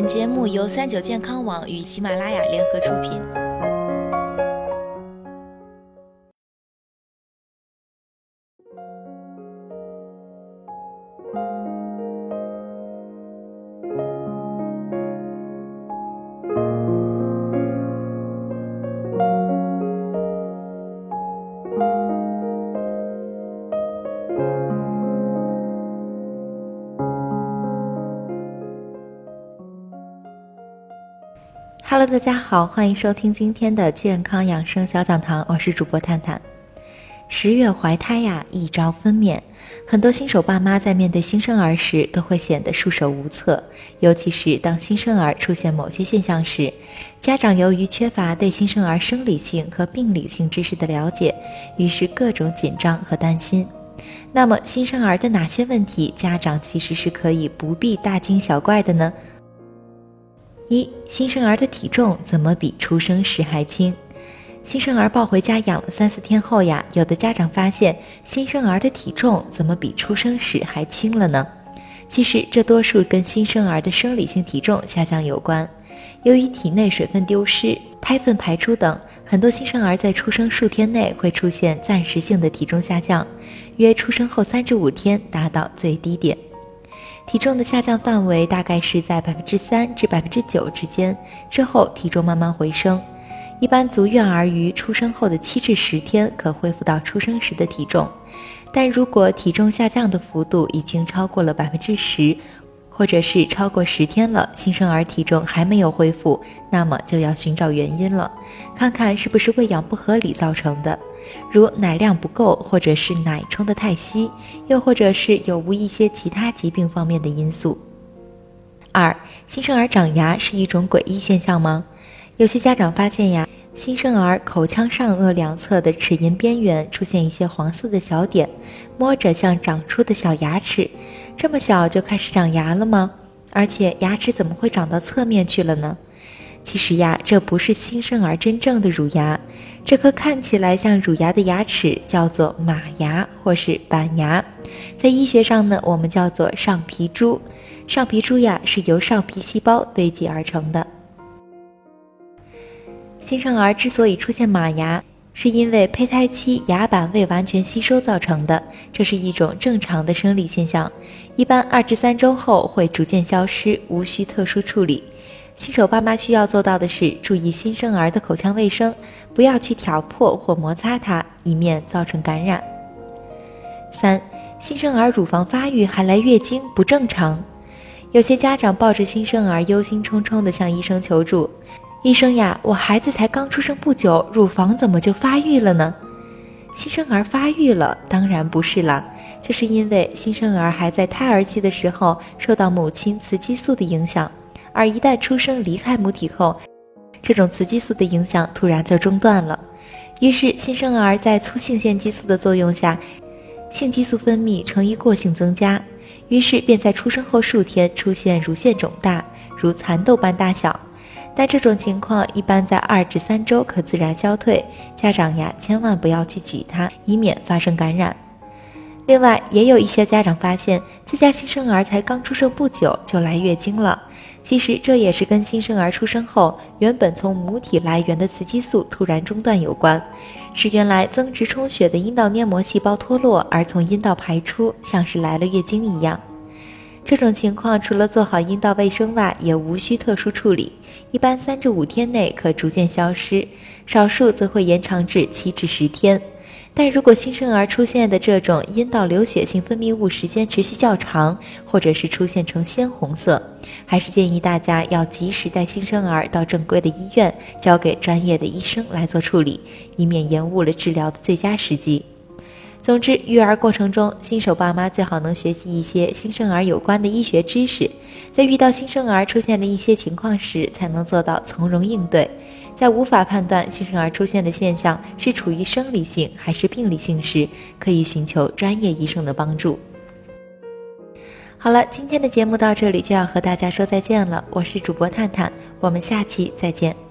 本节目由三九健康网与喜马拉雅联合出品。Hello，大家好，欢迎收听今天的健康养生小讲堂，我是主播探探。十月怀胎呀，一朝分娩，很多新手爸妈在面对新生儿时都会显得束手无策，尤其是当新生儿出现某些现象时，家长由于缺乏对新生儿生理性和病理性知识的了解，于是各种紧张和担心。那么，新生儿的哪些问题，家长其实是可以不必大惊小怪的呢？一新生儿的体重怎么比出生时还轻？新生儿抱回家养了三四天后呀，有的家长发现新生儿的体重怎么比出生时还轻了呢？其实这多数跟新生儿的生理性体重下降有关。由于体内水分丢失、胎粪排出等，很多新生儿在出生数天内会出现暂时性的体重下降，约出生后三至五天达到最低点。体重的下降范围大概是在百分之三至百分之九之间，之后体重慢慢回升。一般足月儿于出生后的七至十天可恢复到出生时的体重，但如果体重下降的幅度已经超过了百分之十，或者是超过十天了，新生儿体重还没有恢复，那么就要寻找原因了，看看是不是喂养不合理造成的。如奶量不够，或者是奶冲得太稀，又或者是有无一些其他疾病方面的因素。二、新生儿长牙是一种诡异现象吗？有些家长发现呀，新生儿口腔上颚两侧的齿龈边缘出现一些黄色的小点，摸着像长出的小牙齿，这么小就开始长牙了吗？而且牙齿怎么会长到侧面去了呢？其实呀，这不是新生儿真正的乳牙。这颗看起来像乳牙的牙齿叫做马牙或是板牙，在医学上呢，我们叫做上皮珠。上皮珠呀是由上皮细胞堆积而成的。新生儿之所以出现马牙，是因为胚胎期牙板未完全吸收造成的，这是一种正常的生理现象，一般二至三周后会逐渐消失，无需特殊处理。新手爸妈需要做到的是注意新生儿的口腔卫生，不要去挑破或摩擦它，以免造成感染。三、新生儿乳房发育还来月经不正常，有些家长抱着新生儿忧心忡忡地向医生求助：“医生呀，我孩子才刚出生不久，乳房怎么就发育了呢？”新生儿发育了？当然不是啦，这是因为新生儿还在胎儿期的时候受到母亲雌激素的影响。而一旦出生离开母体后，这种雌激素的影响突然就中断了，于是新生儿在促性腺激素的作用下，性激素分泌呈一过性增加，于是便在出生后数天出现乳腺肿大，如蚕豆般大小。但这种情况一般在二至三周可自然消退，家长呀千万不要去挤它，以免发生感染。另外，也有一些家长发现自家新生儿才刚出生不久就来月经了。其实这也是跟新生儿出生后原本从母体来源的雌激素突然中断有关，是原来增殖充血的阴道黏膜细胞脱落而从阴道排出，像是来了月经一样。这种情况除了做好阴道卫生外，也无需特殊处理，一般三至五天内可逐渐消失，少数则会延长至七至十天。但如果新生儿出现的这种阴道流血性分泌物时间持续较长，或者是出现成鲜红色，还是建议大家要及时带新生儿到正规的医院，交给专业的医生来做处理，以免延误了治疗的最佳时机。总之，育儿过程中，新手爸妈最好能学习一些新生儿有关的医学知识，在遇到新生儿出现的一些情况时，才能做到从容应对。在无法判断新生儿出现的现象是处于生理性还是病理性时，可以寻求专业医生的帮助。好了，今天的节目到这里就要和大家说再见了，我是主播探探，我们下期再见。